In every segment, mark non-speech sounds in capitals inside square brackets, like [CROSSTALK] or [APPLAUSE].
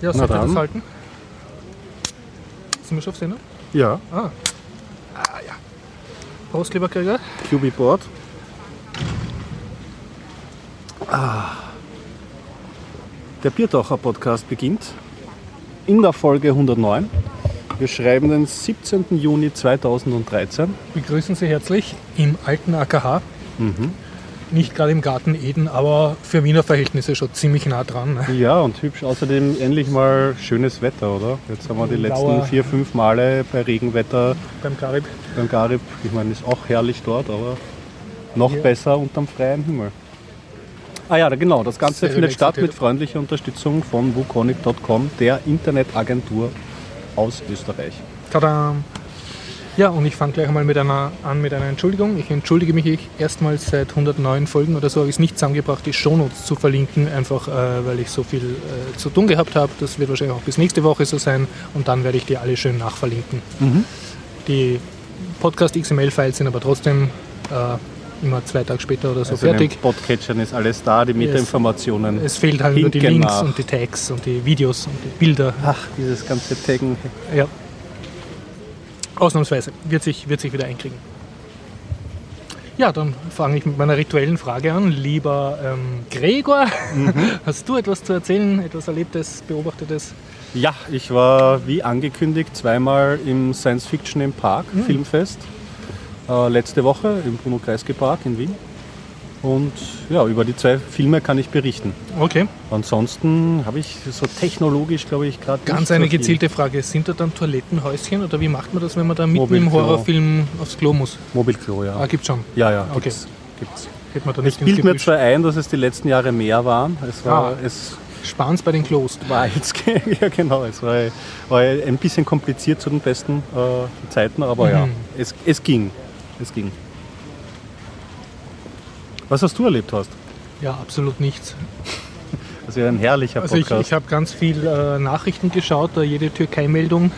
Ja, Na sollte dann. das halten? Sind wir schon auf Sendung? Ja, Ah. Ah, ja. Prost, lieber Krieger. QB Board. Ah. Der Biertaucher Podcast beginnt in der Folge 109. Wir schreiben den 17. Juni 2013. Begrüßen Sie herzlich im alten AKH. Mhm. Nicht gerade im Garten Eden, aber für Wiener Verhältnisse schon ziemlich nah dran. Ne? Ja, und hübsch. Außerdem endlich mal schönes Wetter, oder? Jetzt haben wir die letzten Lauer. vier, fünf Male bei Regenwetter Beim Karib. beim Garib. Ich meine, ist auch herrlich dort, aber noch Ja. besser unterm freien Himmel. Ah ja, genau. Das Ganze Sehr findet statt mit freundlicher Unterstützung von wukonic.com, der Internetagentur aus Österreich. Tada! Ja, und ich fange gleich einmal mit einer, an mit einer Entschuldigung. Ich entschuldige mich erstmals seit 109 Folgen oder so, habe ich es nicht zusammengebracht, die Shownotes zu verlinken, einfach äh, weil ich so viel äh, zu tun gehabt habe. Das wird wahrscheinlich auch bis nächste Woche so sein und dann werde ich die alle schön nachverlinken. Die Podcast XML-Files sind aber trotzdem äh, immer zwei Tage später oder so Also in fertig. Podcatchern ist alles da, die Metainformationen. Es fehlt halt nur die Links nach. und die Tags und die Videos und die Bilder. Ach, dieses ganze Taggen. Ja. Ausnahmsweise. Wird sich, wird sich wieder einkriegen. Ja, dann fange ich mit meiner rituellen Frage an. Lieber ähm, Gregor, [LAUGHS] hast du etwas zu erzählen, etwas Erlebtes, Beobachtetes? Ja, ich war wie angekündigt zweimal im Science Fiction im Park Filmfest. Äh, letzte Woche im Bruno Kreisky Park in Wien. Und ja, über die zwei Filme kann ich berichten. Okay, Ansonsten habe ich so technologisch, glaube ich, gerade ganz so eine viel. gezielte Frage. Sind da dann Toilettenhäuschen oder wie macht man das, wenn man da mitten Mobilklo. im Horrorfilm aufs Klo muss? Mobilklo, ja. Ah, gibt's schon. Ja, ja, Okay. gibt's. gibt's. Hätte man da Ich nicht ins bilde mir zwar ein, dass es die letzten Jahre mehr waren. Es war, Ah. es Sparen's bei den Klos. war jetzt, [LAUGHS] ja genau, es war, war ein bisschen kompliziert zu den besten äh, Zeiten, aber ja, Mhm. es, es ging. Es ging. Was hast du erlebt, Horst? Ja, absolut nichts. Also ein herrlicher Also ich, Podcast. ich habe ganz viel äh, Nachrichten geschaut, da jede Türkei-Meldung.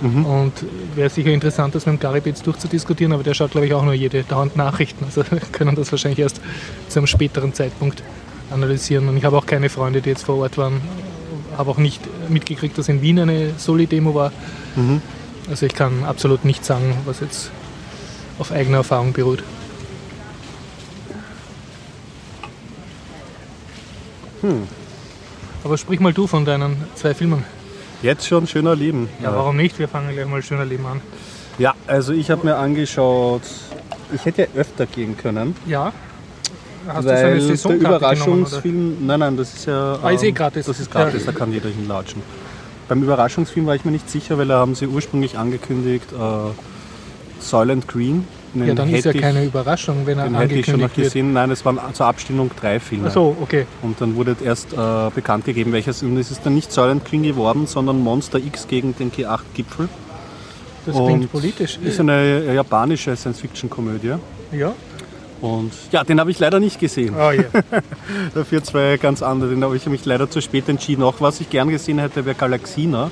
Mhm. Und wäre sicher interessant, das mit dem Garib jetzt durchzudiskutieren, aber der schaut, glaube ich, auch nur jede dauernd Nachrichten. Also wir [LAUGHS] können das wahrscheinlich erst zu einem späteren Zeitpunkt analysieren. Und ich habe auch keine Freunde, die jetzt vor Ort waren. Habe auch nicht mitgekriegt, dass in Wien eine Soli-Demo war. Mhm. Also ich kann absolut nicht sagen, was jetzt auf eigener Erfahrung beruht. Hm. Aber sprich mal du von deinen zwei Filmen. Jetzt schon schöner Leben. Ja, warum nicht? Wir fangen gleich mal schöner Leben an. Ja, also ich habe mir angeschaut, ich hätte ja öfter gehen können, Ja. Hast du weil der Saisonkarte genommen, oder? Überraschungsfilm, nein, nein, das ist ja, Ah, ist eh ähm, gratis. Das ist gratis, Ja. da kann jeder hinlatschen. Beim Überraschungsfilm war ich mir nicht sicher, weil da haben sie ursprünglich angekündigt, äh, Silent Green. Den Ja, dann ist ja ich- keine Überraschung, wenn er Den hätte ich schon noch angekündigt wird. gesehen. Nein, es waren zur Abstimmung drei Filme. Ach so, okay. Und dann wurde erst äh, bekannt gegeben, welches. Und es ist dann nicht Silent Green geworden, sondern Monster X gegen den G8-Gipfel. Das Und klingt politisch. Ist eine japanische Science-Fiction-Komödie. Ja? Und ja, den habe ich leider nicht gesehen. Oh ja. [LAUGHS] Dafür zwei ganz andere. Den habe ich mich leider zu spät entschieden. Auch was ich gern gesehen hätte, wäre Galaxina.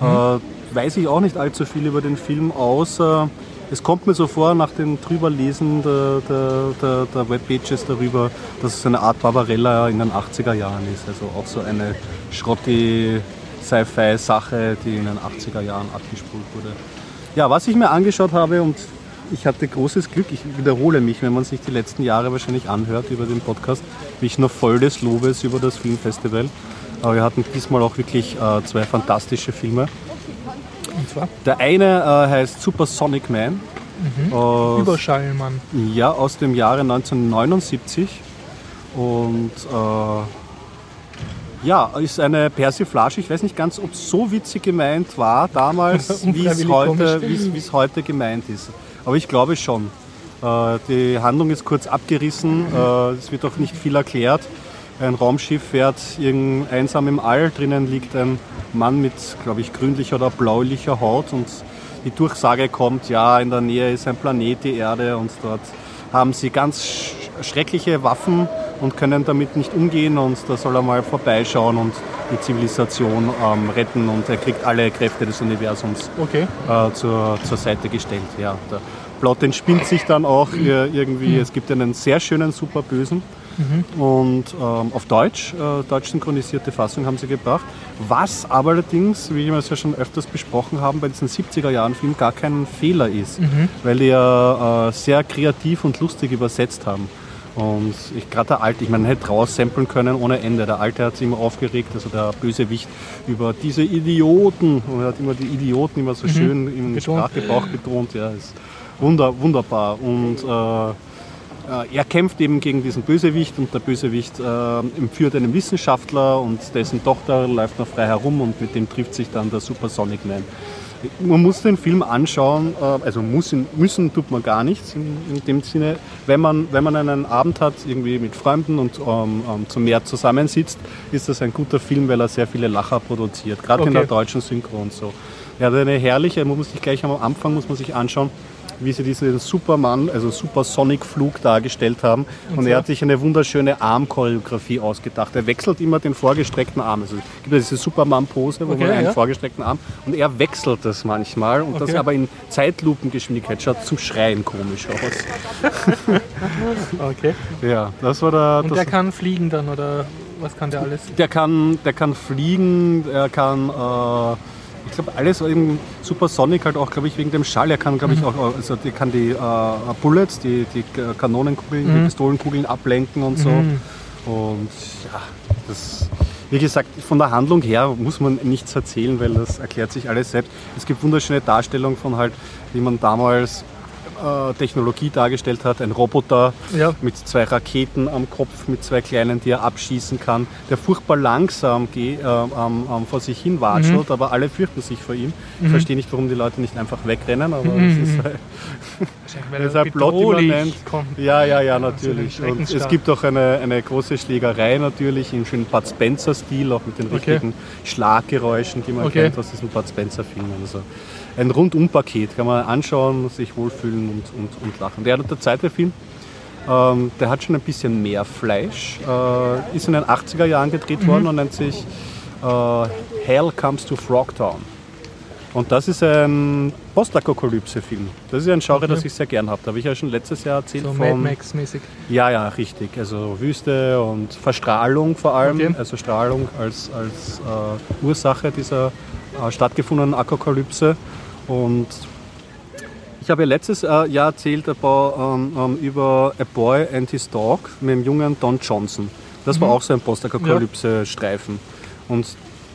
Äh, weiß ich auch nicht allzu viel über den Film, außer es kommt mir so vor, nach dem Drüberlesen der, der, der, der Webpages darüber, dass es eine Art Barbarella in den 80er Jahren ist. Also auch so eine schrotti Sci-Fi-Sache, die in den 80er Jahren abgespult wurde. Ja, was ich mir angeschaut habe und ich hatte großes Glück, ich wiederhole mich, wenn man sich die letzten Jahre wahrscheinlich anhört über den Podcast, bin ich noch voll des Lobes über das Filmfestival. Aber wir hatten diesmal auch wirklich äh, zwei fantastische Filme. Und zwar Der eine äh, heißt Supersonic Man. Aus, Überschallmann. ja, aus dem Jahre 1979. Und äh, ja, ist eine Persiflage. Ich weiß nicht ganz, ob es so witzig gemeint war damals, [LAUGHS] wie es heute, heute gemeint ist. Aber ich glaube schon. Äh, die Handlung ist kurz abgerissen. Äh, es wird auch nicht viel erklärt. Ein Raumschiff fährt irgend einsam im All. Drinnen liegt ein Mann mit, glaube ich, grünlicher oder bläulicher Haut. Und die Durchsage kommt, ja, in der Nähe ist ein Planet, die Erde. Und dort haben sie ganz sch schreckliche Waffen und können damit nicht umgehen. Und da soll er mal vorbeischauen und die Zivilisation ähm, retten. Und er kriegt alle Kräfte des Universums Okay. äh, zur, zur Seite gestellt. Ja, der Plot entspinnt sich dann auch äh, irgendwie. Es gibt einen sehr schönen Superbösen. Und ähm, auf Deutsch, äh, deutsch synchronisierte Fassung haben sie gebracht. Was aber allerdings, wie wir es ja schon öfters besprochen haben, bei diesen 70er-Jahren-Filmen gar kein Fehler ist, weil die ja äh, sehr kreativ und lustig übersetzt haben. Und ich gerade der Alte, ich meine, hätte raussamplen können ohne Ende. Der Alte hat sich immer aufgeregt, also der Bösewicht, über diese Idioten. Und er hat immer die Idioten immer so schön im Betont. Sprachgebrauch betont. Ja, ist wunder, wunderbar. Und äh, er kämpft eben gegen diesen Bösewicht und der Bösewicht äh, entführt einen Wissenschaftler und dessen Tochter läuft noch frei herum und mit dem trifft sich dann der Super Sonic Man. Man muss den Film anschauen, äh, also muss ihn, müssen tut man gar nichts in, in dem Sinne. Wenn man, wenn man einen Abend hat, irgendwie mit Freunden und ähm, ähm, zum Meer zusammensitzt, ist das ein guter Film, weil er sehr viele Lacher produziert, gerade in Okay. der deutschen Synchron so. Er hat eine herrliche, man muss sich gleich am Anfang muss man sich anschauen, wie sie diesen Superman, also Supersonic-Flug dargestellt haben. Und, er zwar? hat sich eine wunderschöne Armchoreografie ausgedacht. Er wechselt immer den vorgestreckten Arm. Also es gibt ja diese Superman-Pose, wo Okay, man einen ja. vorgestreckten Arm und er wechselt das manchmal und das Okay. aber in Zeitlupengeschwindigkeit schaut zum Schreien komisch aus. [LAUGHS] Okay. Ja, das war der. Und das, der kann fliegen dann oder was kann der alles? der kann, der kann fliegen, er kann, äh, ich glaube, alles eben Supersonic halt auch, glaube ich, wegen dem Schall. Er kann, glaube ich, auch, also die kann die äh, Bullets, die, die Kanonenkugeln, die Pistolenkugeln ablenken und so. Und ja, das, wie gesagt, von der Handlung her muss man nichts erzählen, weil das erklärt sich alles selbst. Es gibt wunderschöne Darstellungen von halt, wie man damals äh, Technologie dargestellt hat, ein Roboter Ja. mit zwei Raketen am Kopf, mit zwei kleinen, die er abschießen kann, der furchtbar langsam äh, ähm, vor sich hin watschelt, aber alle fürchten sich vor ihm. Ich verstehe nicht, warum die Leute nicht einfach wegrennen, aber es ist halt, [LAUGHS] es ist halt kommt. Ja, ja, ja, natürlich. schön Und es gibt auch eine, eine große Schlägerei natürlich, im schönen Bud Spencer-Stil, auch mit den Okay. richtigen Schlaggeräuschen, die man Okay. kennt aus diesen Bud Spencer-Filmen. Also ein Rundum-Paket, kann man anschauen, sich wohlfühlen und, und, und lachen. Der, der zweite Film, ähm, der hat schon ein bisschen mehr Fleisch, äh, ist in den 80er Jahren gedreht Mhm. worden und nennt sich äh, Hell Comes to Frogtown. Und das ist ein Postapokalypse-Film. Das ist ein Genre, das ich sehr gern habe. Da habe ich ja schon letztes Jahr erzählt So von. Mad Max-mäßig. Ja, ja, richtig. Also Wüste und Verstrahlung vor allem. Okay. Also Strahlung als, als äh, Ursache dieser äh, stattgefundenen Apokalypse. Und ich habe ja letztes äh, Jahr erzählt about, ähm, ähm, über A Boy and His Dog mit dem jungen Don Johnson. Das war auch so ein Postapokalypse-Streifen. Und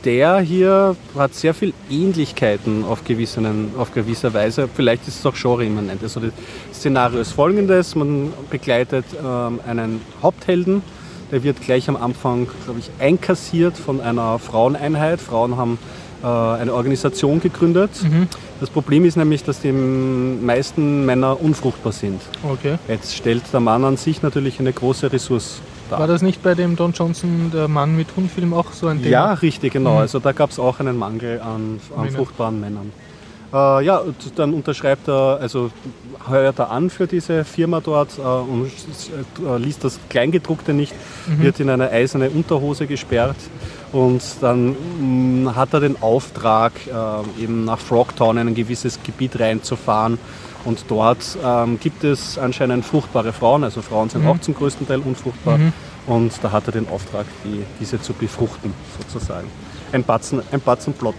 der hier hat sehr viel Ähnlichkeiten auf, gewissen, auf gewisser Weise. Vielleicht ist es auch genre-immanent. Also das Szenario ist folgendes. Man begleitet ähm, einen Haupthelden. Der wird gleich am Anfang, glaube ich, einkassiert von einer Fraueneinheit. Frauen haben äh, eine Organisation gegründet. Das Problem ist nämlich, dass die meisten Männer unfruchtbar sind. Okay. Jetzt stellt der Mann an sich natürlich eine große Ressource dar. War das nicht bei dem Don Johnson, der Mann mit Hundfilm, auch so ein Thema? Ja, richtig, genau. Also da gab es auch einen Mangel an, an Männer. fruchtbaren Männern. Äh, ja, und dann unterschreibt er, also heuert er an für diese Firma dort äh, und äh, liest das Kleingedruckte nicht, wird in eine eiserne Unterhose gesperrt und dann mh, hat er den Auftrag, äh, eben nach Frogtown in ein gewisses Gebiet reinzufahren und dort ähm, gibt es anscheinend fruchtbare Frauen, also Frauen sind auch zum größten Teil unfruchtbar und da hat er den Auftrag, die, diese zu befruchten sozusagen. Ein Batzen, ein Batzen Plot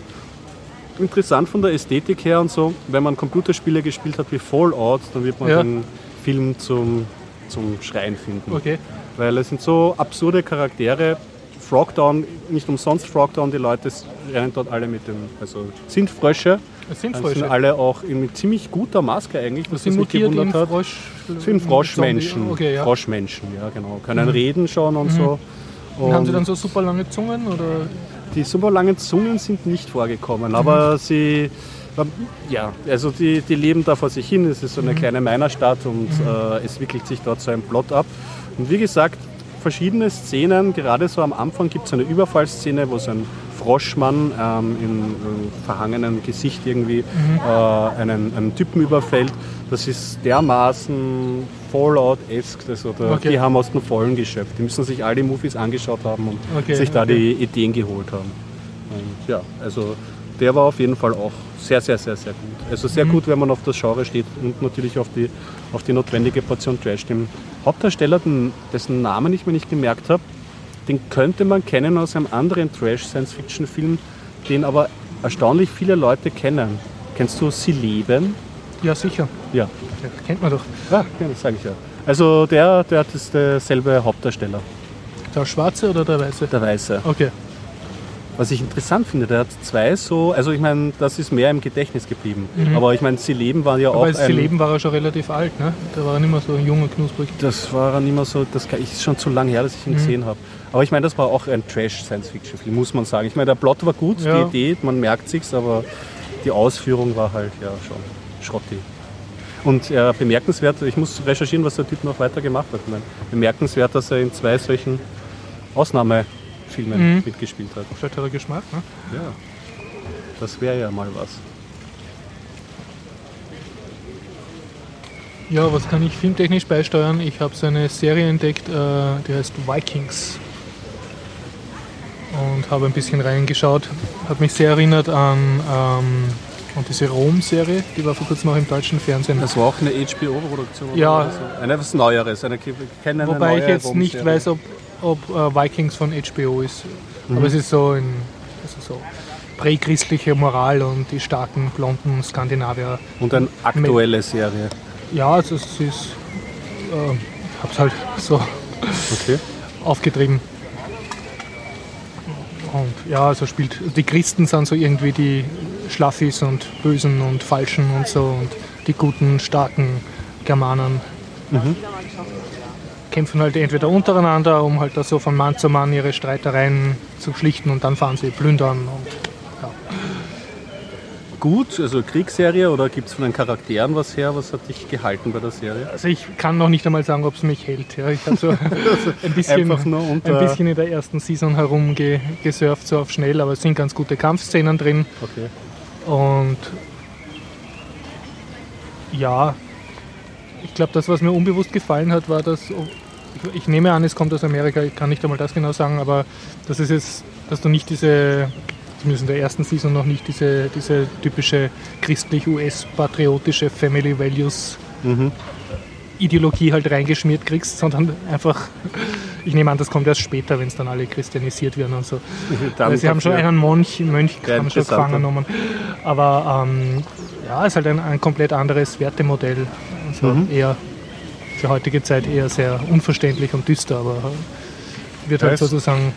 interessant von der Ästhetik her und so, wenn man Computerspiele gespielt hat wie Fallout, dann wird man Ja. den Film zum, zum Schreien finden. Okay. Weil es sind so absurde Charaktere. Frogtown, nicht umsonst Frogtown, die Leute rennen dort alle mit dem, also sind Frösche, Das sind also Frösche. sind alle auch in mit ziemlich guter Maske eigentlich, das was sind mich gewundert hat. Frosch... sind Froschmenschen, Zombie. Okay, ja. Mhm. Froschmenschen, ja genau, können reden schon und so. Und haben sie dann so super lange Zungen oder... die super langen Zungen sind nicht vorgekommen, aber sie, ja, also die, die leben da vor sich hin. Es ist so eine kleine Minerstadt und äh, es wickelt sich dort so ein Plot ab. Und wie gesagt, verschiedene Szenen, gerade so am Anfang gibt es eine Überfallszene, wo so ein Froschmann ähm, im verhangenen Gesicht irgendwie äh, einen, einen Typen überfällt. Das ist dermaßen Fallout-esque, also da, Okay. die haben aus dem Vollen geschöpft. Die müssen sich all die Movies angeschaut haben und Okay, sich da okay. die Ideen geholt haben. Und ja, also der war auf jeden Fall auch sehr, sehr, sehr, sehr gut. Also sehr Mhm. gut, wenn man auf das Genre steht und natürlich auf die, auf die notwendige Portion Trash. Den Hauptdarsteller, dessen Namen ich mir nicht gemerkt habe, den könnte man kennen aus einem anderen Trash-Science-Fiction-Film, den aber erstaunlich viele Leute kennen. Kennst du Sie leben? Ja, sicher. Ja. Ja, kennt man doch. Ja, ja das sage ich ja. Also der, der ist derselbe Hauptdarsteller, Der Schwarze oder der Weiße? der Weiße. Okay. Was ich interessant finde, der hat zwei so, also ich meine, das ist mehr im Gedächtnis geblieben. Aber ich meine, Sie leben war ja auch Mhm. Aber als sie ein, leben war er schon relativ alt, ne? Da war er nicht mehr so jung und knusprig. Das war dann immer so, das ist schon zu lange her, dass ich ihn Mhm. gesehen habe. Aber ich meine, das war auch ein Trash-Science-Fiction-Film, muss man sagen. Ich meine, der Plot war gut, Ja. die Idee, man merkt sich's, aber die Ausführung war halt ja schon schrotti. Und äh, bemerkenswert, ich muss recherchieren, was der Typ noch weiter gemacht hat. Ich meine, bemerkenswert, dass er in zwei solchen Ausnahmefilmen Mhm. mitgespielt hat. Vielleicht hat er Geschmack, ne? Ja, das wäre ja mal was. Ja, was kann ich filmtechnisch beisteuern? Ich habe so eine Serie entdeckt, äh, die heißt Vikings. Und habe ein bisschen reingeschaut. Hat mich sehr erinnert an, ähm, an diese Rom-Serie, die war vor kurzem auch im deutschen Fernsehen. Das war auch eine HBO-Produktion? Ja. So. Eine was Neueres, eine, keine eine Wobei neue ich jetzt nicht weiß, ob, ob äh, Vikings von HBO ist. Mhm. Aber es ist so in also so prächristliche Moral und die starken blonden Skandinavier. Und eine aktuelle Serie. Ja, also es ist. Äh, hab's halt [LAUGHS] so Okay. aufgetrieben. Und ja, also spielt. Die Christen sind so irgendwie die Schlaffis und Bösen und Falschen und so und die guten, starken Germanen kämpfen halt entweder untereinander, um halt da so von Mann zu Mann ihre Streitereien zu schlichten und dann fahren sie plündern und ja. Gut, also Kriegsserie oder gibt es von den Charakteren was her? Was hat dich gehalten bei der Serie? Also ich kann noch nicht einmal sagen, ob es mich hält. Ja. Ich habe so [LAUGHS] ein bisschen, Einfach nur unter- ein bisschen in der ersten Season herumgesurft, so auf schnell, aber es sind ganz gute Kampfszenen drin. Okay. Und ja, ich glaube, das, was mir unbewusst gefallen hat, war, dass ich, ich nehme an, es kommt aus Amerika, ich kann nicht einmal das genau sagen, aber das ist jetzt, dass du nicht diese, zumindest in der ersten Season noch nicht diese, diese typische christlich-US-patriotische Family Values Ideologie halt reingeschmiert kriegst, sondern einfach, ich nehme an, das kommt erst später, wenn es dann alle christianisiert werden und so. [LAUGHS] Sie haben schon einen Mönch, Mönch haben schon gefangen genommen. Aber ähm, ja, ist halt ein, ein komplett anderes Wertemodell. Also Mhm. eher für heutige Zeit eher sehr unverständlich und düster, aber wird halt sozusagen,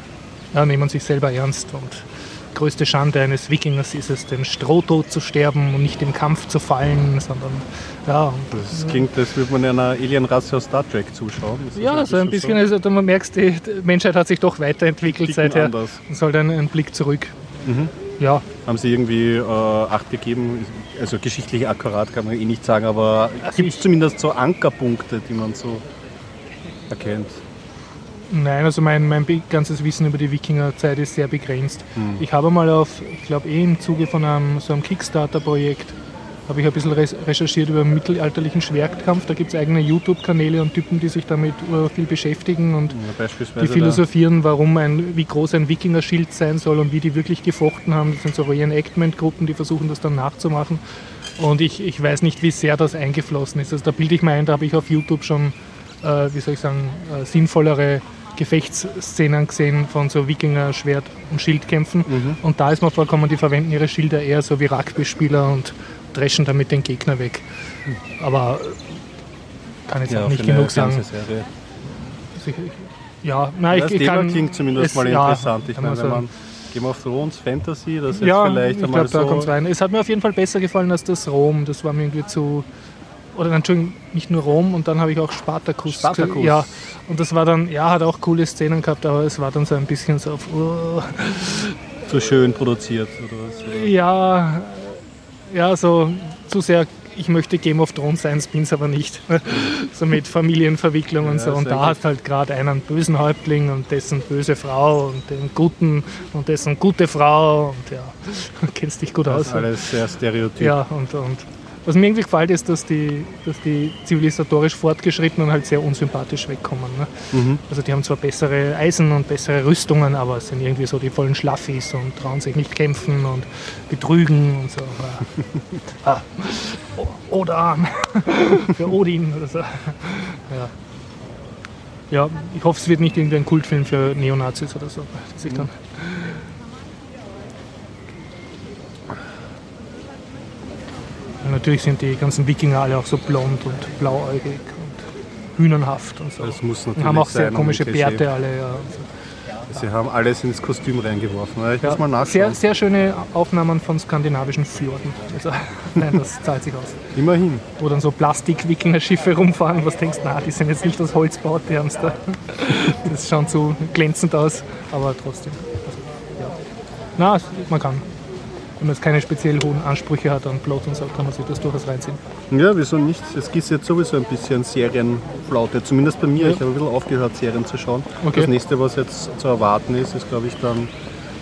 ja, nehmen sich selber ernst und größte Schande eines Wikingers ist es, den Strohtod zu sterben und nicht im Kampf zu fallen, sondern ja, Das klingt, als würde man einer Alienrasse aus Star Trek zuschauen. Das ja, so ein bisschen, also du merkst, die Menschheit hat sich doch weiterentwickelt Ticken seither. anders. Und soll dann einen Blick zurück. Ja, Haben Sie irgendwie äh, Acht gegeben? Also geschichtlich akkurat kann man eh nicht sagen, aber gibt es zumindest so Ankerpunkte, die man so erkennt? nein, also mein, mein ganzes Wissen über die Wikingerzeit ist sehr begrenzt. Ich habe mal auf, ich glaube eh im Zuge von einem, so einem Kickstarter-Projekt, habe ich ein bisschen recherchiert über den mittelalterlichen Schwertkampf. Da gibt es eigene YouTube-Kanäle und Typen, die sich damit viel beschäftigen und Ja, die philosophieren, warum ein, wie groß ein Wikingerschild sein soll und wie die wirklich gefochten haben. Das sind so Reenactment-Gruppen, die versuchen das dann nachzumachen. Und ich, ich weiß nicht, wie sehr das eingeflossen ist. Also da bilde ich mir ein, da habe ich auf YouTube schon, äh, wie soll ich sagen, äh, sinnvollere Gefechtsszenen gesehen von so Wikinger Schwert- und Schildkämpfen. Und da ist mir vorgekommen, die verwenden ihre Schilder eher so wie Rugby-Spieler und dreschen damit den Gegner weg. Aber kann jetzt ja, auch nicht genug sagen. Serie. Ich- Ja, nein, Das ich, ich Thema kann. klingt zumindest es- mal ja, interessant. Ich meine, man wenn man Game of Thrones, Fantasy, das ist ja, vielleicht ich einmal glaube, da so. kommt rein. Es hat mir auf jeden Fall besser gefallen als das Rom. Das war mir irgendwie zu. Oder Entschuldigung, nicht nur Rom und dann habe ich auch Spartacus. Spartacus. Ja, und das war dann, ja, hat auch coole Szenen gehabt, aber es war dann so ein bisschen so auf. oh, zu schön produziert oder was. ja, ja, so zu sehr. Ich möchte Game of Thrones sein, bin es aber nicht. [LAUGHS] so mit Familienverwicklung und Ja, so. Und da gut. hast halt gerade einen bösen Häuptling und dessen böse Frau und den guten und dessen gute Frau und ja, [LAUGHS] kennst dich gut Das aus. ist alles sehr stereotyp. Ja, und, und Was mir irgendwie gefällt, ist, dass die, dass die zivilisatorisch Fortgeschrittenen halt sehr unsympathisch wegkommen. Ne? Mhm. Also die haben zwar bessere Eisen und bessere Rüstungen, aber es sind irgendwie so die vollen Schlaffis und trauen sich nicht kämpfen und betrügen und so. [LAUGHS] ah. Oder [LAUGHS] für Odin oder so. Ja. ja, ich hoffe, es wird nicht irgendwie ein Kultfilm für Neonazis oder so. Dass ich dann natürlich sind die ganzen Wikinger alle auch so blond und blauäugig und hühnernhaft und so. Das muss natürlich haben auch sehr sein, komische Bärte alle. Ja. Sie haben alles ins Kostüm reingeworfen. Ich ja, muss mal nachschauen. Sehr, sehr schöne Aufnahmen von skandinavischen Fjorden. Also, [LAUGHS] nein, das zahlt sich aus. Immerhin. Wo dann so Plastik-Wikinger-Schiffe rumfahren, was denkst, na, die sind jetzt nicht aus Holz gebaut, die haben es da. Das schaut so glänzend aus, aber trotzdem. Also, ja. Na, man kann wenn man jetzt keine speziell hohen Ansprüche hat an Plot und so, kann man sich das durchaus reinziehen. Ja, wieso nicht? Es gibt jetzt sowieso ein bisschen Serienflaute, zumindest bei mir. Ja. Ich habe ein bisschen aufgehört, Serien zu schauen. Okay. Das nächste, was jetzt zu erwarten ist, ist glaube ich dann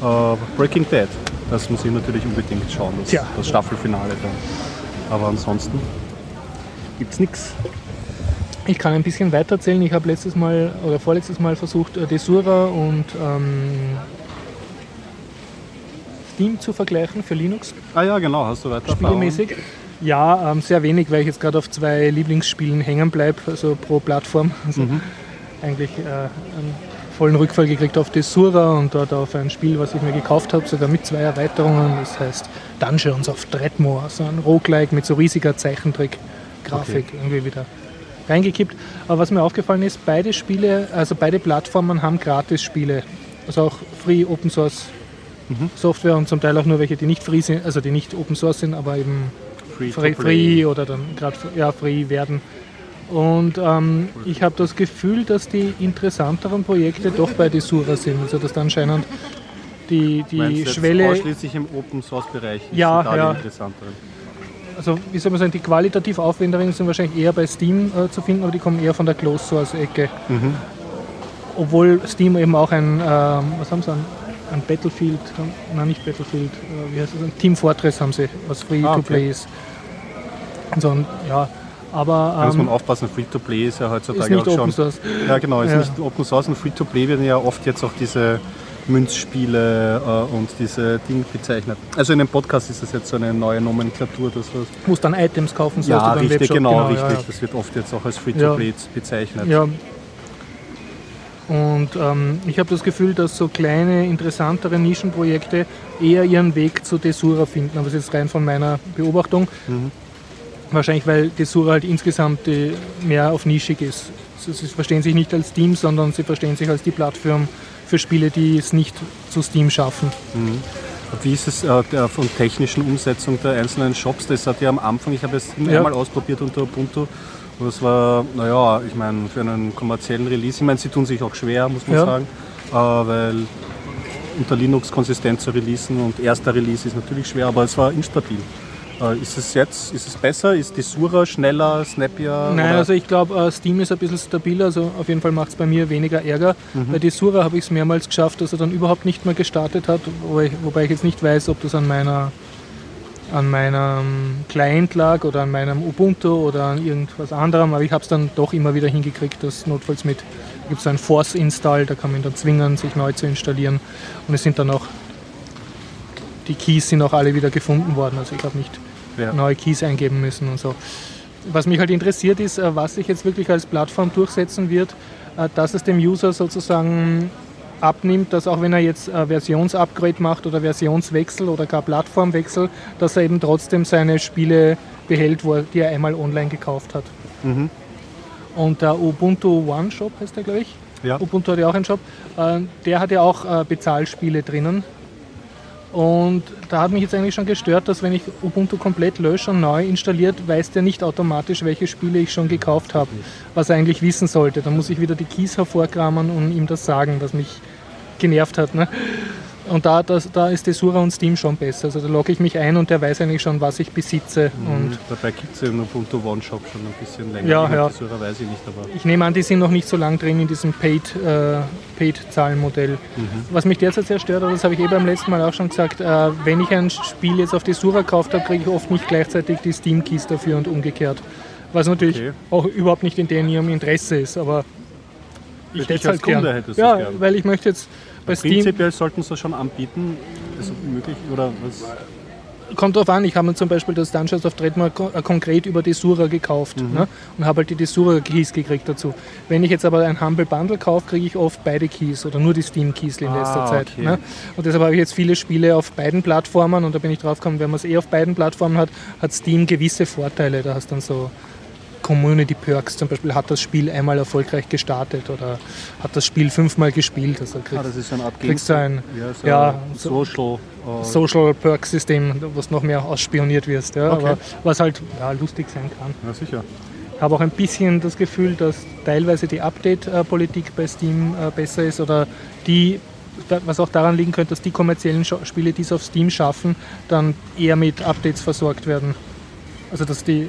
äh, Breaking Bad. Das muss ich natürlich unbedingt schauen, das, ja. das Staffelfinale dann. Aber ansonsten gibt es nichts. Ich kann ein bisschen weiter erzählen. Ich habe letztes Mal oder vorletztes Mal versucht, äh, Desura und ähm, Steam zu vergleichen für Linux. Ah ja, genau, hast du weiter Spielmäßig. Ja, ähm, sehr wenig, weil ich jetzt gerade auf zwei Lieblingsspielen hängen bleibe, also pro Plattform. Also mhm. eigentlich äh, einen vollen Rückfall gekriegt auf Desura und dort auf ein Spiel, was ich mir gekauft habe, sogar mit zwei Erweiterungen. Das heißt Dungeons of Dreadmore, so ein Roguelike mit so riesiger Zeichentrick-Grafik okay. irgendwie wieder reingekippt. Aber was mir aufgefallen ist, beide Spiele, also beide Plattformen haben Gratis-Spiele. Also auch Free Open Source mhm. Software und zum Teil auch nur welche, die nicht free sind, also die nicht Open Source sind, aber eben free, free, free oder dann gerade ja, free werden. Und ähm, ich habe das Gefühl, dass die interessanteren Projekte doch bei Desura sind. Also dass da anscheinend die, die Meinst Schwelle. Ausschließlich im Open Source Bereich ja, da ja. die interessanteren. Also wie soll man sagen, die qualitativ aufwendigeren sind wahrscheinlich eher bei Steam äh, zu finden, aber die kommen eher von der Closed Source Ecke. Mhm. Obwohl Steam eben auch ein, ähm, was haben sie, ein ein Battlefield, nein nicht Battlefield, äh, wie heißt das, ein Team Fortress haben sie, was Free-to-Play ah, ist. Und so, ja, aber, da muss man ähm, aufpassen, Free-to-Play ist ja heutzutage ist auch schon. Source. Ja, genau, ist ja. nicht Open Source und Free-to-Play werden ja oft jetzt auch diese Münzspiele äh, und diese Dinge bezeichnet. Also in dem Podcast ist das jetzt so eine neue Nomenklatur. Das was Muss dann Items kaufen, so ja, richtig, Webshop, genau, genau, richtig. Ja, ja. Das wird oft jetzt auch als Free-to-Play bezeichnet. Ja, und ähm, ich habe das Gefühl, dass so kleine, interessantere Nischenprojekte eher ihren Weg zu Desura finden. Aber das ist rein von meiner Beobachtung. Mhm. Wahrscheinlich, weil Desura halt insgesamt äh, mehr auf nischig ist. Sie, sie verstehen sich nicht als Team, sondern sie verstehen sich als die Plattform für Spiele, die es nicht zu Steam schaffen. Mhm. Wie ist es äh, der, von technischen Umsetzung der einzelnen Shops? Das hat ja am Anfang, ich habe es ja. einmal ausprobiert unter Ubuntu, das war, naja, ich meine, für einen kommerziellen Release, ich meine, sie tun sich auch schwer, muss man ja. sagen, äh, weil unter Linux konsistent zu releasen und erster Release ist natürlich schwer, aber es war instabil. Äh, ist es jetzt, ist es besser? Ist die Sura schneller, snappier? Nein, oder? also ich glaube, äh, Steam ist ein bisschen stabiler, also auf jeden Fall macht es bei mir weniger Ärger. Mhm. Bei Desura habe ich es mehrmals geschafft, dass er dann überhaupt nicht mehr gestartet hat, wobei ich, wobei ich jetzt nicht weiß, ob das an meiner an meinem Client lag oder an meinem Ubuntu oder an irgendwas anderem, aber ich habe es dann doch immer wieder hingekriegt, dass notfalls mit, gibt es einen Force-Install, da kann man ihn dann zwingen, sich neu zu installieren und es sind dann auch, die Keys sind auch alle wieder gefunden worden, also ich habe nicht ja. neue Keys eingeben müssen und so. Was mich halt interessiert ist, äh, was sich jetzt wirklich als Plattform durchsetzen wird, äh, dass es dem User sozusagen abnimmt, dass auch wenn er jetzt äh, Versionsupgrade macht oder Versionswechsel oder gar Plattformwechsel, dass er eben trotzdem seine Spiele behält, die er einmal online gekauft hat. Mhm. Und der Ubuntu One Shop heißt der, glaube ich. Ja. Ubuntu hat ja auch einen Shop. Äh, der hat ja auch äh, Bezahlspiele drinnen. Und da hat mich jetzt eigentlich schon gestört, dass wenn ich Ubuntu komplett lösche und neu installiert, weiß der nicht automatisch, welche Spiele ich schon gekauft habe, was er eigentlich wissen sollte. Dann muss ich wieder die Keys hervorkramen und ihm das sagen, was mich genervt hat. Ne? Und da, das, da ist Desura und Steam schon besser. Also da logge ich mich ein und der weiß eigentlich schon, was ich besitze. Mhm. Und Dabei gibt es ja im Ubuntu One Shop schon ein bisschen länger. Ja, Die ja. Desura weiß ich nicht, aber ich nehme an, die sind noch nicht so lang drin in diesem Paid, äh, Paid-Zahlenmodell. Was mich derzeit sehr stört, aber das habe ich eh beim letzten Mal auch schon gesagt, äh, wenn ich ein Spiel jetzt auf Desura gekauft habe, kriege ich oft nicht gleichzeitig die Steam-Keys dafür und umgekehrt. Was natürlich Okay. auch überhaupt nicht in deren ihrem Interesse ist, aber ich hätte es halt als Kunde gern. ja, gern. weil ich möchte jetzt bei Steam, prinzipiell sollten sie schon anbieten. Ist möglich oder was? kommt drauf an, ich habe mir zum Beispiel das Dungeons of Dread mal ko- äh, konkret über Desura gekauft Mhm. ne? und habe halt die Desura Keys gekriegt dazu. Wenn ich jetzt aber ein Humble Bundle kaufe, kriege ich oft beide Keys oder nur die Steam Keys in letzter Ah, Zeit. okay. Ne? Und deshalb habe ich jetzt viele Spiele auf beiden Plattformen und da bin ich drauf gekommen, wenn man es eh auf beiden Plattformen hat, hat Steam gewisse Vorteile. Da hast dann so Community Perks, zum Beispiel hat das Spiel einmal erfolgreich gestartet oder hat das Spiel fünfmal gespielt. Also Ah, kriegst das ist so eine Art kriegst du ein ja, so ja, so- Social. äh, Social Perk System, wo du noch mehr ausspioniert wirst. Ja, Okay. aber was halt ja, lustig sein kann. ja, sicher. Ich habe auch ein bisschen das Gefühl, dass teilweise die Update-Politik bei Steam äh, besser ist oder die, was auch daran liegen könnte, dass die kommerziellen Spiele, die es auf Steam schaffen, dann eher mit Updates versorgt werden. Also dass die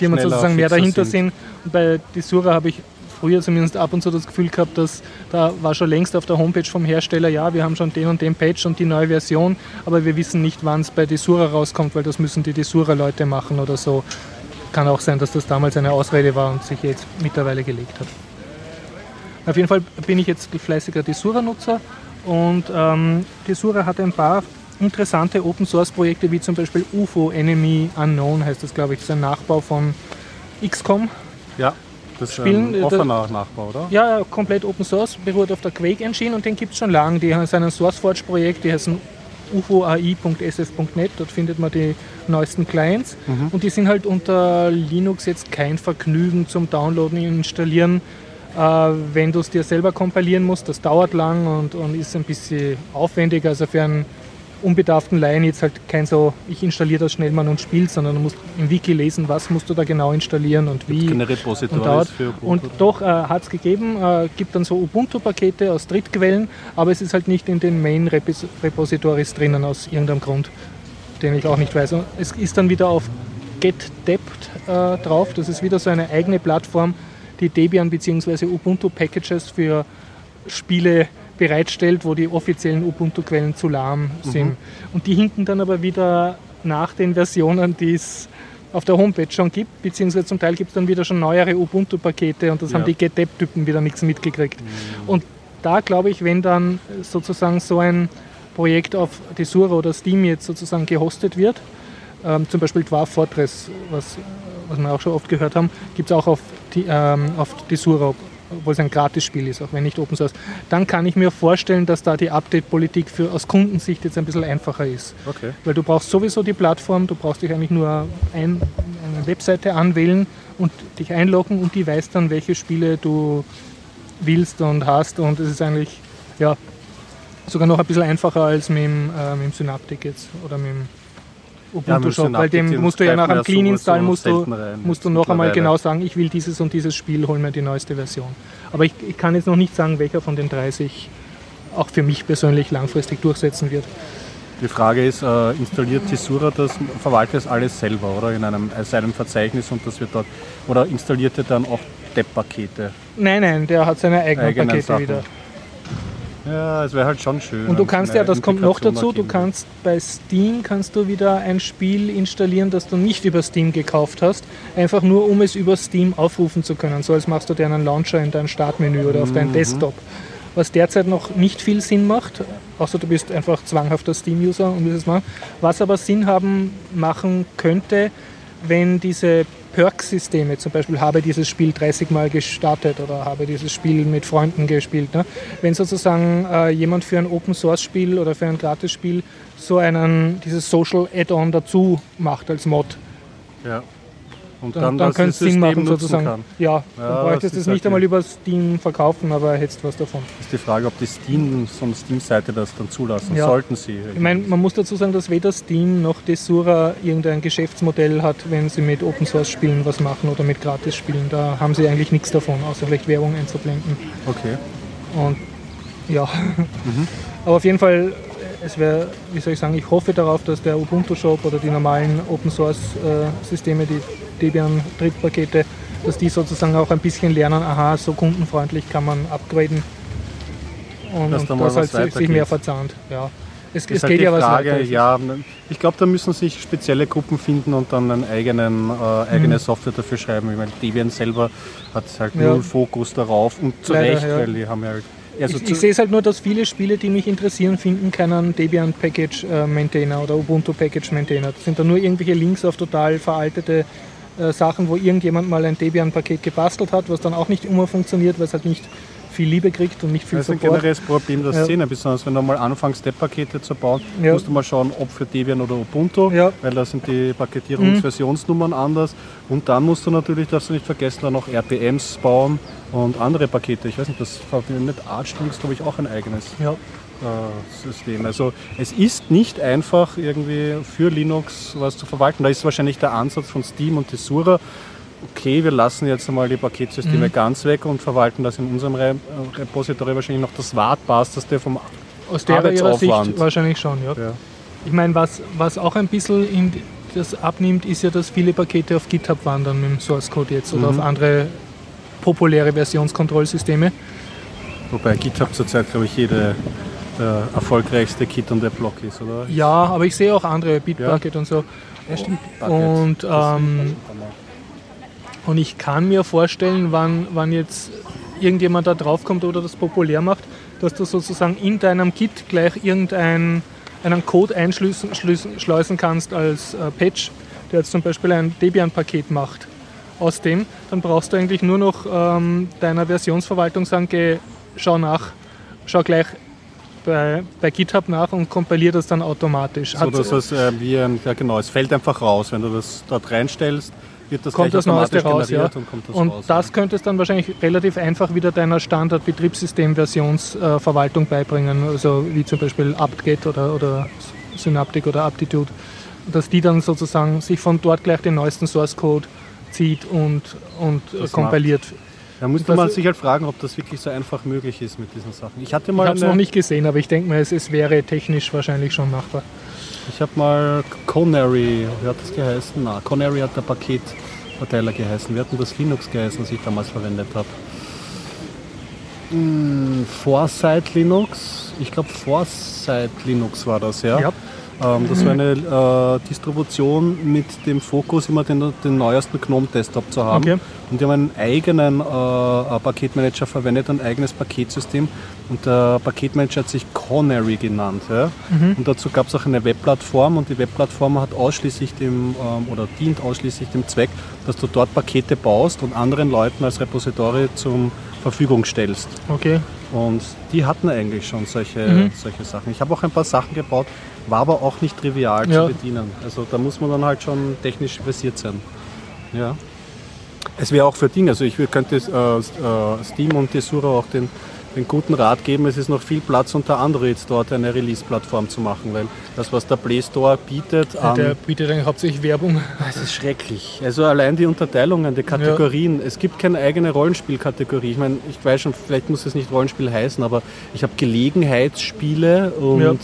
Firmen sozusagen mehr dahinter sind. sind. Und bei Desura habe ich früher zumindest ab und zu das Gefühl gehabt, dass da war schon längst auf der Homepage vom Hersteller, ja, wir haben schon den und den Patch und die neue Version, aber wir wissen nicht, wann es bei Desura rauskommt, weil das müssen die Desura-Leute machen oder so. Kann auch sein, dass das damals eine Ausrede war und sich jetzt mittlerweile gelegt hat. Auf jeden Fall bin ich jetzt fleißiger Desura-Nutzer und ähm, Desura hat ein paar interessante Open-Source-Projekte, wie zum Beispiel UFO Enemy Unknown heißt das, glaube ich. Das ist ein Nachbau von XCOM. Ja, das ist Spielen, äh, ein offener Nachbau, oder? Ja, komplett Open Source, beruht auf der Quake Engine und den gibt es schon lange. Die haben ein SourceForge-Projekt, die heißen ufoai.sf.net, dort findet man die neuesten Clients. Und die sind halt unter Linux jetzt kein Vergnügen zum Downloaden und Installieren. Äh, wenn du es dir selber kompilieren musst, das dauert lang und, und ist ein bisschen aufwendiger. Also für einen unbedarften Laien jetzt halt kein so, ich installiere das schnell mal und spiele, sondern du musst im Wiki lesen, was musst du da genau installieren und wie Keine und dauert. für Und doch äh, hat es gegeben, äh, gibt dann so Ubuntu-Pakete aus Drittquellen, aber es ist halt nicht in den Main-Repositories drinnen aus irgendeinem Grund, den ich auch nicht weiß. Und es ist dann wieder auf GetDept äh, drauf. Das ist wieder so eine eigene Plattform, die Debian bzw. Ubuntu-Packages für Spiele bereitstellt, wo die offiziellen Ubuntu-Quellen zu lahm sind. Und die hinken dann aber wieder nach den Versionen, die es auf der Homepage schon gibt, beziehungsweise zum Teil gibt es dann wieder schon neuere Ubuntu-Pakete und das Ja. haben die GetDev-Typen wieder nichts mitgekriegt. Und da glaube ich, wenn dann sozusagen so ein Projekt auf Desura oder Steam jetzt sozusagen gehostet wird, ähm, zum Beispiel Dwarf Fortress, was, was wir auch schon oft gehört haben, gibt es auch auf, die, ähm, auf Desura, obwohl es ein Gratisspiel ist, auch wenn nicht Open Source. Dann kann ich mir vorstellen, dass da die Update-Politik für aus Kundensicht jetzt ein bisschen einfacher ist. Okay. Weil du brauchst sowieso die Plattform, du brauchst dich eigentlich nur ein, eine Webseite anwählen und dich einloggen und die weiß dann, welche Spiele du willst und hast und es ist eigentlich ja, sogar noch ein bisschen einfacher als mit dem, äh, mit dem Synaptic jetzt oder mit dem Ubuntu Ja, dem Shop, weil dem musst du ja nach einem ja Clean Install musst du, musst du noch einmal genau sagen, ich will dieses und dieses Spiel, hol mir die neueste Version. Aber ich, ich kann jetzt noch nicht sagen, welcher von den 30 auch für mich persönlich langfristig durchsetzen wird. Die Frage ist, äh, installiert Tesura das, verwaltet das alles selber, oder? In einem, äh, seinem Verzeichnis und das wird dort, oder installiert er dann auch Depp-Pakete? Nein, nein, der hat seine eigenen Eigenen Pakete Sachen. wieder. Ja, es wäre halt schon schön. Und du kannst ja, das kommt noch dazu, du kannst bei Steam kannst du wieder ein Spiel installieren, das du nicht über Steam gekauft hast, einfach nur um es über Steam aufrufen zu können. So als machst du dir einen Launcher in dein Startmenü oder auf Mhm. deinen Desktop. Was derzeit noch nicht viel Sinn macht, außer du bist einfach zwanghafter Steam-User und willst es machen. Was aber Sinn haben machen könnte, wenn diese Perk-Systeme, zum Beispiel habe dieses Spiel 30 Mal gestartet oder habe dieses Spiel mit Freunden gespielt. Ne? Wenn sozusagen äh, jemand für ein Open-Source-Spiel oder für ein Gratis-Spiel so einen, dieses Social Add-on dazu macht als Mod, Ja. Und dann, dann, dann, es System Sinn machen sozusagen. Kann. Ja, Ja, dann bräuchtest du es ist nicht halt einmal über Steam verkaufen, aber hättest was davon. Ist die Frage, ob die Steam, so eine Steam-Seite das dann zulassen. Ja. Sollten sie. Ich meine, man muss dazu sagen, dass weder Steam noch Desura irgendein Geschäftsmodell hat, wenn sie mit Open Source Spielen was machen oder mit Gratis Spielen. Da haben sie eigentlich nichts davon, außer vielleicht Werbung einzublenden. Okay. Und ja, aber auf jeden Fall es wäre, wie soll ich sagen, ich hoffe darauf, dass der Ubuntu Shop oder die normalen Open Source äh, Systeme, die Debian Drittpakete, dass die sozusagen auch ein bisschen lernen, aha, so kundenfreundlich kann man upgraden und, Dass und das was halt sich mehr verzahnt. Ja. Es, es halt geht ja was Frage, weiter. ja, ich glaube, da müssen sich spezielle Gruppen finden und dann einen eigenen, äh, eigene Mhm. Software dafür schreiben. Ich meine, Debian selber hat halt Ja. null Fokus darauf und zu Leider, Recht, ja. weil die haben ja halt. Also ich, ich sehe es halt nur, dass viele Spiele, die mich interessieren, finden keinen Debian Package äh, Maintainer oder Ubuntu Package Maintainer. Das sind dann nur irgendwelche Links auf total veraltete äh, Sachen, wo irgendjemand mal ein Debian Paket gebastelt hat, was dann auch nicht immer funktioniert, weil es halt nicht viel Liebe kriegt und nicht viel Das ist ein Support. generelles Problem der Ja. Szene, besonders wenn du mal anfängst, Step-Pakete zu bauen, Ja. musst du mal schauen, ob für Debian oder Ubuntu, Ja. weil da sind die Paketierungsversionsnummern anders. Und dann musst du natürlich, darfst du nicht vergessen, dann noch RPMs bauen und andere Pakete. Ich weiß nicht, das verwendet Archlinks, glaube ich, auch ein eigenes äh, System. Also es ist nicht einfach irgendwie für Linux was zu verwalten. Da ist wahrscheinlich der Ansatz von Steam und Tesura, okay, wir lassen jetzt einmal die Paketsysteme Mhm. ganz weg und verwalten das in unserem Re äh, Repository wahrscheinlich noch das Wartbars, das der vom Aus der ihrer. Sicht wahrscheinlich schon, ja. ja. Ich meine, was, was auch ein bisschen das abnimmt, ist ja, dass viele Pakete auf GitHub wandern mit dem Source Code jetzt oder Mhm. auf andere populäre Versionskontrollsysteme. Wobei GitHub zurzeit, glaube ich, jede der erfolgreichste Kit und der Block ist, oder? Ja, aber ich sehe auch andere, Bitbucket und so. Ja, stimmt. Und, ähm, Und ich kann mir vorstellen, wann, wann jetzt irgendjemand da draufkommt oder das populär macht, dass du sozusagen in deinem Git gleich irgendeinen einen Code einschleusen kannst als äh, Patch, der jetzt zum Beispiel ein Debian-Paket macht. Aus dem, dann brauchst du eigentlich nur noch ähm, deiner Versionsverwaltung sagen, geh, schau nach, schau gleich bei, bei GitHub nach und kompilier das dann automatisch. so, dass es äh, wie ein, ja genau, es fällt einfach raus. Wenn du das dort reinstellst, wird das kommt das Neueste raus, ja. und das Und raus. das könnte es dann wahrscheinlich relativ einfach wieder deiner Standard-Betriebssystem-Versionsverwaltung beibringen, also wie zum Beispiel apt-get oder, oder Synaptic oder Aptitude, dass die dann sozusagen sich von dort gleich den neuesten Source-Code zieht und, und Das kompiliert. Da müsste Das- man sich halt fragen, ob das wirklich so einfach möglich ist mit diesen Sachen. Ich hatte Ich mal habe es noch nicht gesehen, aber ich denke mal, es, es wäre technisch wahrscheinlich schon machbar. Ich habe mal Conary, wie hat das geheißen? Na, Conary hat der Paketverteiler geheißen. Wie hat denn das Linux geheißen, das ich damals verwendet habe? Hm, Foresight Linux. Ich glaube Foresight Linux war das, ja. Ja. Ähm, das war eine äh, Distribution mit dem Fokus, immer den, den neuesten GNOME-Desktop zu haben. Okay. Und die haben einen eigenen äh, äh, Paketmanager verwendet, ein eigenes Paketsystem. Und der Paketmanager hat sich Conary genannt. Ja? Und dazu gab es auch eine Webplattform und die Webplattform hat ausschließlich dem, ähm, oder dient ausschließlich dem Zweck, dass du dort Pakete baust und anderen Leuten als Repository zur Verfügung stellst. Okay. Und die hatten eigentlich schon solche, Mhm. solche Sachen. Ich habe auch ein paar Sachen gebaut, war aber auch nicht trivial Ja. zu bedienen. Also da muss man dann halt schon technisch versiert sein. Ja. Es wäre auch für Dinge, also ich könnte äh, äh, Steam und Tesura auch den, den guten Rat geben, es ist noch viel Platz unter Androids dort eine Release-Plattform zu machen, weil das, was der Play Store bietet, Ja, der bietet eigentlich hauptsächlich Werbung. es ist schrecklich. Also allein die Unterteilungen, die Kategorien. Es gibt keine eigene Rollenspielkategorie. Ich meine, ich weiß schon, vielleicht muss es nicht Rollenspiel heißen, aber ich habe Gelegenheitsspiele und Ja.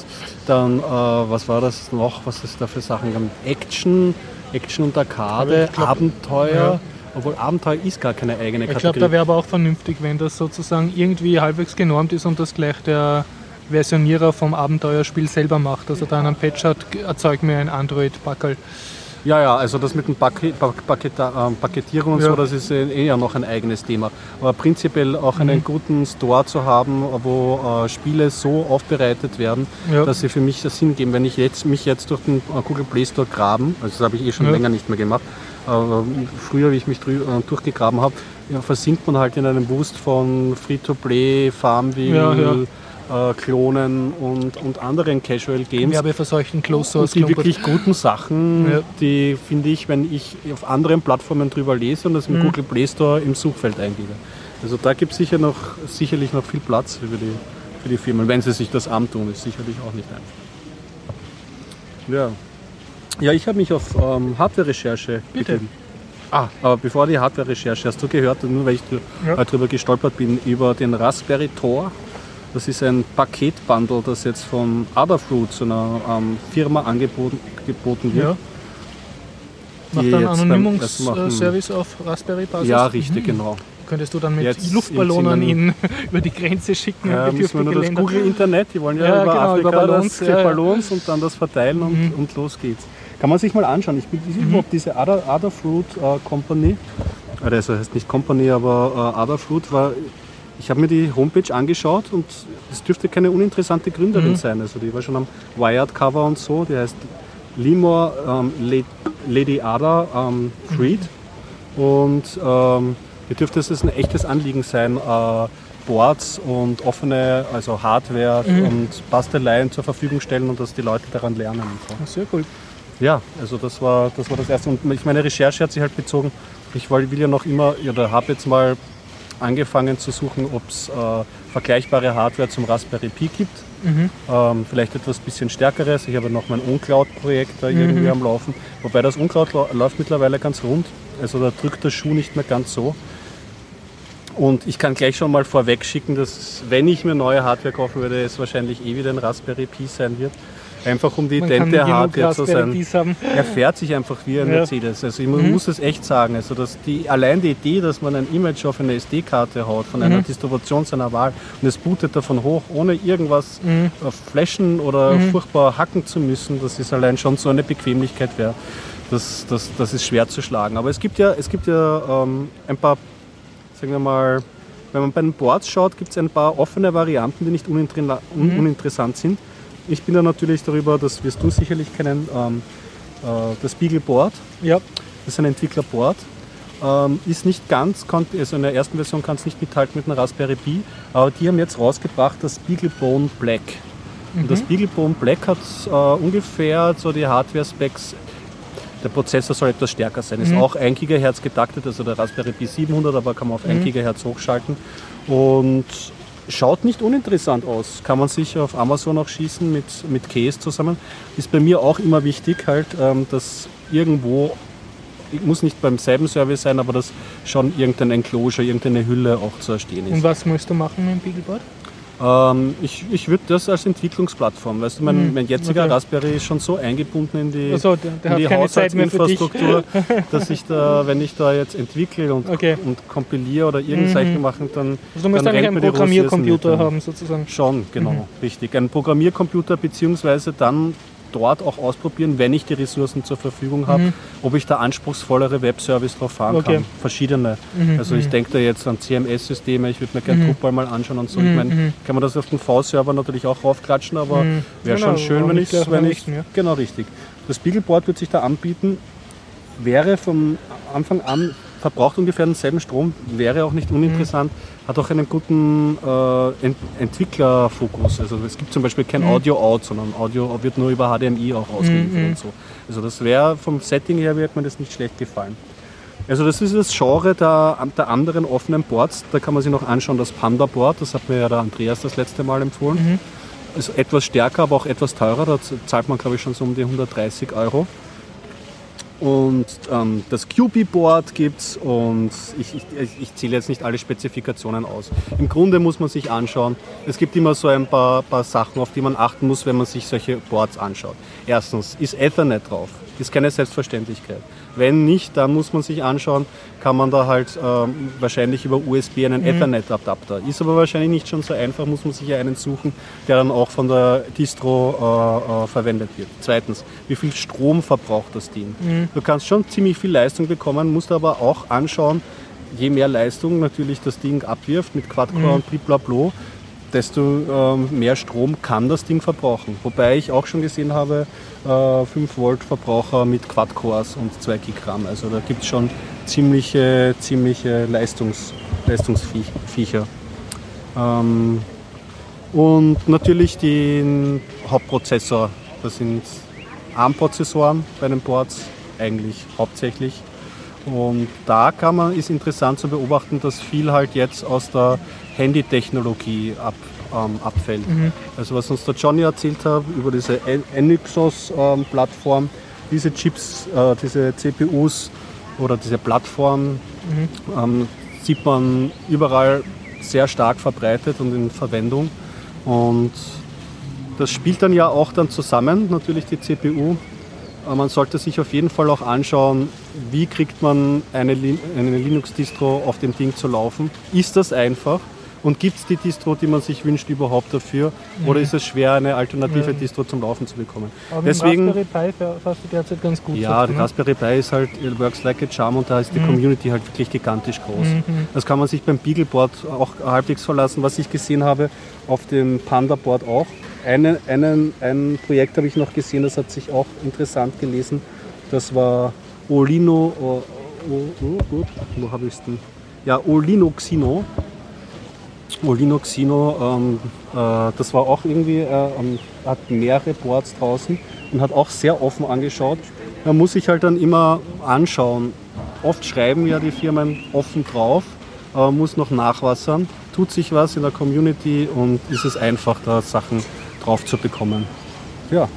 dann, äh, was war das noch, was es da für Sachen gab? Action, Action und Arcade, glaub- Abenteuer. Obwohl Abenteuer ist gar keine eigene Ich glaube, Kategorie. da wäre aber auch vernünftig, wenn das sozusagen irgendwie halbwegs genormt ist und das gleich der Versionierer vom Abenteuerspiel selber macht. Also da einen Patch hat, erzeug mir ein Android-Packerl. Ja, ja, also das mit dem Paket, Paket, ähm, Paketierung und Ja. so, das ist äh, eh ja noch ein eigenes Thema. Aber prinzipiell auch einen Mhm. guten Store zu haben, wo äh, Spiele so aufbereitet werden, Ja. dass sie für mich das Sinn geben. Wenn ich jetzt, mich jetzt durch den äh, Google Play Store graben, also das habe ich eh schon Ja. länger nicht mehr gemacht, früher, wie ich mich äh, durchgegraben habe, versinkt man halt in einem Boost von Free-to-Play, Farmville, Ja, ja. Äh, Klonen und, und anderen Casual Games. Werbeverseuchten Close Source die Klumpert. wirklich guten Sachen, Ja. die finde ich, wenn ich auf anderen Plattformen drüber lese und das im Mhm. Google Play Store im Suchfeld eingebe. Also da gibt es sicher noch, sicherlich noch viel Platz für die, für die Firmen, wenn sie sich das antun, ist sicherlich auch nicht einfach. Ja, ja ich habe mich auf ähm, Hardware-Recherche Bitte. begeben. Ah, aber bevor die Hardware-Recherche, hast du gehört, nur weil ich Ja. ja. darüber gestolpert bin, über den Raspberry Tor. Das ist ein Paketbundle, das jetzt von Adafruit, so einer ähm, Firma, angeboten, geboten wird. Ja. Macht machen- Anonymungsservice auf Raspberry Basis? Ja, richtig, genau. Könntest du dann mit Jetzt Luftballonen ihn [LAUGHS] über die Grenze schicken? Ja, [LAUGHS] müssen wir nur das Länder? Google-Internet, die wollen ja, Ja, über genau, Afrika über Ballons, das ja. Ballons und dann das verteilen und, Mhm. und los geht's. Kann man sich mal anschauen. Ich bin überhaupt diese Ada, Adafruit äh, Company, also heißt nicht Company, aber äh, Adafruit war, ich habe mir die Homepage angeschaut und es dürfte keine uninteressante Gründerin Mhm. sein. Also die war schon am Wired-Cover und so, die heißt Limor ähm, Lady Ada ähm, Freed und ähm, hier dürfte es ein echtes Anliegen sein, äh, Boards und offene, also Hardware Mhm. und Basteleien zur Verfügung stellen und dass die Leute daran lernen. So. Sehr cool. Ja, also das war, das war das Erste. Und ich meine Recherche hat sich halt bezogen, ich will ja noch immer, oder habe jetzt mal angefangen zu suchen, ob es äh, vergleichbare Hardware zum Raspberry Pi gibt. Mhm. Ähm, vielleicht etwas bisschen stärkeres. Ich habe noch mein OnCloud-Projekt da Mhm. irgendwie am Laufen. Wobei das OnCloud lau- läuft mittlerweile ganz rund. Also da drückt der Schuh nicht mehr ganz so. Und ich kann gleich schon mal vorweg schicken, dass wenn ich mir neue Hardware kaufen würde, es wahrscheinlich eh wieder ein Raspberry Pi sein wird. Einfach um die idente Hardware zu sein. Er fährt sich einfach wie ein Ja. Mercedes. Also ich Mhm. muss es echt sagen. Also dass die, allein die Idee, dass man ein Image auf eine SD-Karte haut von einer Mhm. Distribution seiner Wahl und es bootet davon hoch, ohne irgendwas Mhm. äh, flashen oder Mhm. furchtbar hacken zu müssen, das ist allein schon so eine Bequemlichkeit wäre. Das, das, das ist schwer zu schlagen. Aber es gibt ja, es gibt ja ähm, ein paar, sagen wir mal, wenn man bei den Boards schaut, gibt es ein paar offene Varianten, die nicht uninter un Mhm. uninteressant sind. Ich bin da natürlich darüber, das wirst du sicherlich kennen, ähm, äh, das Beagleboard. Ja. Das ist ein Entwicklerboard. Ähm, ist nicht ganz, konnt- also in der ersten Version kann es nicht mithalten mit einem Raspberry Pi, aber die haben jetzt rausgebracht das Beaglebone Black. Und das Beaglebone Black hat äh, ungefähr so die Hardware-Specs. Der Prozessor soll etwas stärker sein. Ist Mhm. auch 1 GHz getaktet, also der Raspberry Pi 700, aber kann man auf 1 Mhm. GHz hochschalten. Und schaut nicht uninteressant aus. Kann man sich auf Amazon auch schießen mit, mit Case zusammen. Ist bei mir auch immer wichtig, halt, ähm, dass irgendwo muss nicht beim selben Service sein, aber dass schon irgendein Enclosure, irgendeine Hülle auch zu erstehen ist. Und was möchtest du machen mit dem Beagleboard? Ähm, ich ich würde das als Entwicklungsplattform, weißt du, mein, Mhm, mein jetziger okay. Raspberry ist schon so eingebunden in die, Also, der, der in die. Haushaltsinfrastruktur, [LAUGHS] dass ich da, wenn ich da jetzt entwickle und, Okay. und kompiliere oder irgendein Mhm. Zeichen machen, dann, Also du musst dann eigentlich einen Programmiercomputer haben, sozusagen. Schon, genau, Mhm. richtig. Ein Programmiercomputer beziehungsweise dann dort auch ausprobieren, wenn ich die Ressourcen zur Verfügung habe, Mhm. ob ich da anspruchsvollere Webservice drauf fahren Okay. kann. Verschiedene. Mhm, Also ich mhm. denke da jetzt an CMS-Systeme, ich würde mir gerne Mhm. Drupal mal anschauen und so. Mhm, Ich meine, mhm. kann man das auf den V-Server natürlich auch raufklatschen, aber Mhm. wäre Genau, schon schön, wenn ich wenn richten, ja. Genau, richtig. Das Beagleboard wird sich da anbieten, wäre vom Anfang an verbraucht ungefähr denselben Strom, wäre auch nicht uninteressant, Mhm. Hat auch einen guten äh, Ent Entwicklerfokus. Also es gibt zum Beispiel kein Mhm. Audio-Out, sondern Audio wird nur über HDMI auch ausgeliefert Mhm. und so. Also das wäre vom Setting her, wird mir das nicht schlecht gefallen. Also das ist das Genre der, der anderen offenen Boards. Da kann man sich noch anschauen, das Panda Board, das hat mir ja der Andreas das letzte Mal empfohlen. Mhm. Ist etwas stärker, aber auch etwas teurer. Da zahlt man, glaube ich, schon so um die 130 Euro. Und ähm, das QB-Board gibt es und ich, ich, ich- zähle jetzt nicht alle Spezifikationen aus. Im Grunde muss man sich anschauen, es gibt immer so ein paar, paar Sachen, auf die man achten muss, wenn man sich solche Boards anschaut. Erstens, ist Ethernet drauf? Ist keine Selbstverständlichkeit. Wenn nicht, dann muss man sich anschauen, kann man da halt ähm, wahrscheinlich über USB einen Ethernet-Adapter. Ist aber wahrscheinlich nicht schon so einfach, muss man sich ja einen suchen, der dann auch von der Distro äh, äh, verwendet wird. Zweitens, wie viel Strom verbraucht das Ding? Du kannst schon ziemlich viel Leistung bekommen, musst aber auch anschauen, je mehr Leistung natürlich das Ding abwirft mit Quad-Core und Bliblablo, desto ähm, mehr Strom kann das Ding verbrauchen. Wobei ich auch schon gesehen habe, äh, 5 Volt Verbraucher mit Quad-Cores und 2 Gigramm. Also da gibt es schon ziemliche, ziemliche Leistungs, Leistungsviecher. Ähm, und natürlich den Hauptprozessor. Das sind ARM-Prozessoren bei den Boards eigentlich hauptsächlich. Und da kann man, ist interessant zu beobachten, dass viel halt jetzt aus der Handytechnologie ab, ähm, abfällt. Also was uns der Johnny erzählt hat über diese Enixos-Plattform, diese Chips, äh, diese CPUs oder diese Plattform ähm, sieht man überall sehr stark verbreitet und in Verwendung. Und das spielt dann ja auch dann zusammen, natürlich die CPU. Aber man sollte sich auf jeden Fall auch anschauen, wie kriegt man eine, eine Linux-Distro auf dem Ding zu laufen. Ist das einfach? Und gibt es die Distro, die man sich wünscht, überhaupt dafür? Mhm. Oder ist es schwer, eine alternative ja. Distro zum Laufen zu bekommen? Aber Deswegen, Raspberry Pi fährst du derzeit ganz gut. Ja, der ne? Raspberry Pi ist halt, it works like a charm und da ist die mhm. Community halt wirklich gigantisch groß. Mhm. Das kann man sich beim Beagleboard auch halbwegs verlassen, was ich gesehen habe, auf dem Panda-Board auch. Eine, einen, ein Projekt habe ich noch gesehen, das hat sich auch interessant gelesen. Das war Olino, oh, oh, oh, wo habe ich es denn? Ja, Olino Xino. Olino Xino, ähm, äh, das war auch irgendwie, äh, hat mehrere Boards draußen und hat auch sehr offen angeschaut. Da muss ich halt dann immer anschauen. Oft schreiben ja die Firmen offen drauf, äh, muss noch nachwassern, tut sich was in der Community und ist es einfach, da Sachen drauf zu bekommen. Ja,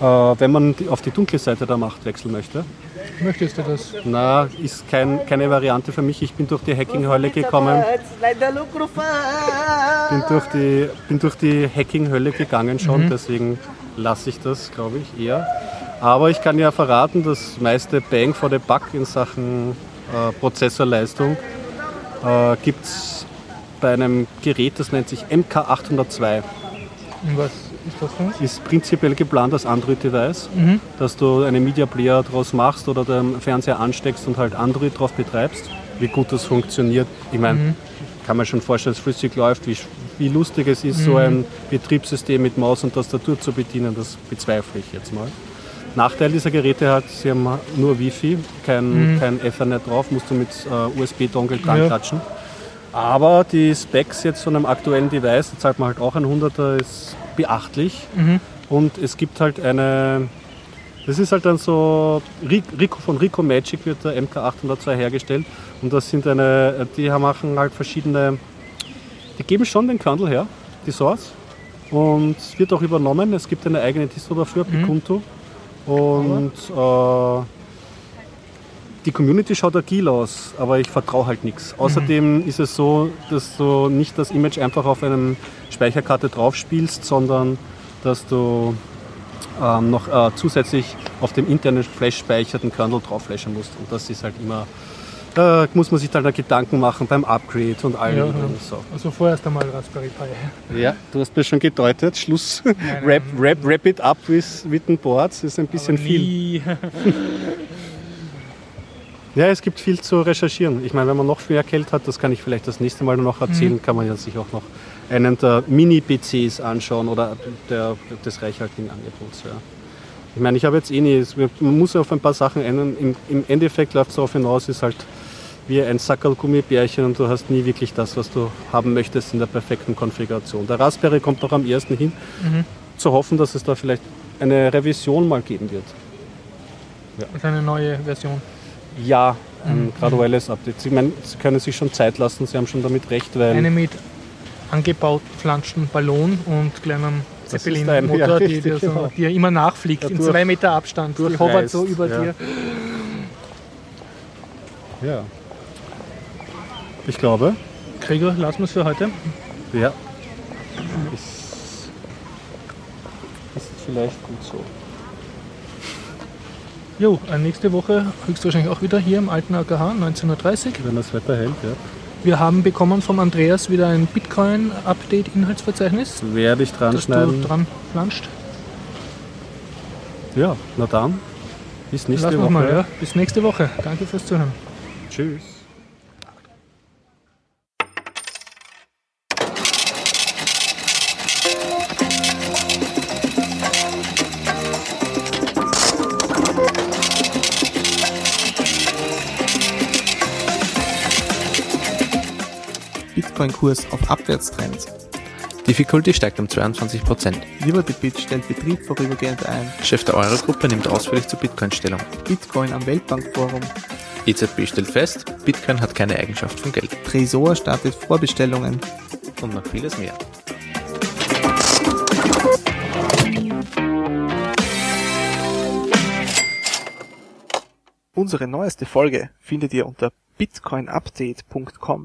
äh, wenn man auf die dunkle Seite der Macht wechseln möchte. Möchtest du das? Na, ist kein, keine Variante für mich. Ich bin durch die Hacking-Hölle gekommen. Bin durch die, bin durch die Hacking-Hölle gegangen schon, mhm. deswegen lasse ich das, glaube ich, eher. Aber ich kann ja verraten, das meiste Bang for the Buck in Sachen äh, Prozessorleistung äh, gibt es bei einem Gerät, das nennt sich MK802. Was ist das denn? Ist prinzipiell geplant als Android-Device, mhm. dass du einen Media Player daraus machst oder den Fernseher ansteckst und halt Android drauf betreibst. Wie gut das funktioniert, ich meine, mhm. kann man schon vorstellen, dass es flüssig läuft, wie, wie lustig es ist, mhm. so ein Betriebssystem mit Maus und Tastatur zu bedienen, das bezweifle ich jetzt mal. Nachteil dieser Geräte hat, sie haben nur Wi-Fi, kein, mhm. kein Ethernet drauf, musst du mit äh, USB-Dongle dran ja. klatschen. Aber die Specs jetzt von einem aktuellen Device, da zahlt man halt auch ein 100er, ist beachtlich. Mhm. Und es gibt halt eine, das ist halt dann so, Rico, von Rico Magic wird der MK802 hergestellt. Und das sind eine, die machen halt verschiedene, die geben schon den Kernel her, die Source. Und es wird auch übernommen. Es gibt eine eigene Distro dafür, mhm. Pikunto. Und äh, die Community schaut agil aus, aber ich vertraue halt nichts. Außerdem mhm. ist es so, dass du nicht das Image einfach auf einer Speicherkarte drauf spielst, sondern dass du ähm, noch äh, zusätzlich auf dem internen Flash-Speicher den Kernel drauf flashen musst. Und das ist halt immer, da muss man sich dann Gedanken machen beim Upgrade und allem. Ja. So. Also vorerst einmal Raspberry Pi. Ja, du hast mir schon gedeutet. Schluss. [LAUGHS] Nein, nein, wrap, wrap, wrap it up with, with den Boards ist ein bisschen viel. [LAUGHS] Ja, es gibt viel zu recherchieren. Ich meine, wenn man noch mehr Geld hat, das kann ich vielleicht das nächste Mal noch erzählen, mhm. kann man ja sich auch noch einen der Mini-PCs anschauen oder der, des reichhaltigen Angebots. Ja. Ich meine, ich habe jetzt eh nie, man muss auf ein paar Sachen ändern. Im, im Endeffekt läuft es darauf hinaus, ist halt wie ein Sackerl Gummibärchen und du hast nie wirklich das, was du haben möchtest in der perfekten Konfiguration. Der Raspberry kommt noch am ersten hin, mhm. zu hoffen, dass es da vielleicht eine Revision mal geben wird. Ja. Also eine neue Version. Ja, ein mhm. graduelles Update. Sie, meinen, Sie können sich schon Zeit lassen, Sie haben schon damit recht, weil. Eine mit angebaut flanschten Ballon und kleinem Zeppelin-Motor, ja, die, die, so, genau. die, immer nachfliegt, ja, in zwei Meter Abstand. Die hovert so über ja. dir. Ja. Ich glaube. Gregor, lassen wir es für heute. Ja. Ist, ist vielleicht gut so. Jo, äh, nächste Woche höchstwahrscheinlich auch wieder hier im alten AKH, 19.30 Uhr. Wenn das Wetter hält, ja. Wir haben bekommen vom Andreas wieder ein Bitcoin-Update-Inhaltsverzeichnis. Werde ich dran das schneiden. Du dran flanscht. Ja, na dann. Bis nächste Lass Woche. Mal, ja. Bis nächste Woche. Danke fürs Zuhören. Tschüss. Bitcoin-Kurs auf Abwärtstrend. Difficulty steigt um 22%. Liberty stellt Betrieb vorübergehend ein. Chef der Eurogruppe nimmt ausführlich zu Bitcoin Stellung. Bitcoin am Weltbankforum. EZB stellt fest, Bitcoin hat keine Eigenschaft von Geld. Tresor startet Vorbestellungen. Und noch vieles mehr. Unsere neueste Folge findet ihr unter bitcoinupdate.com.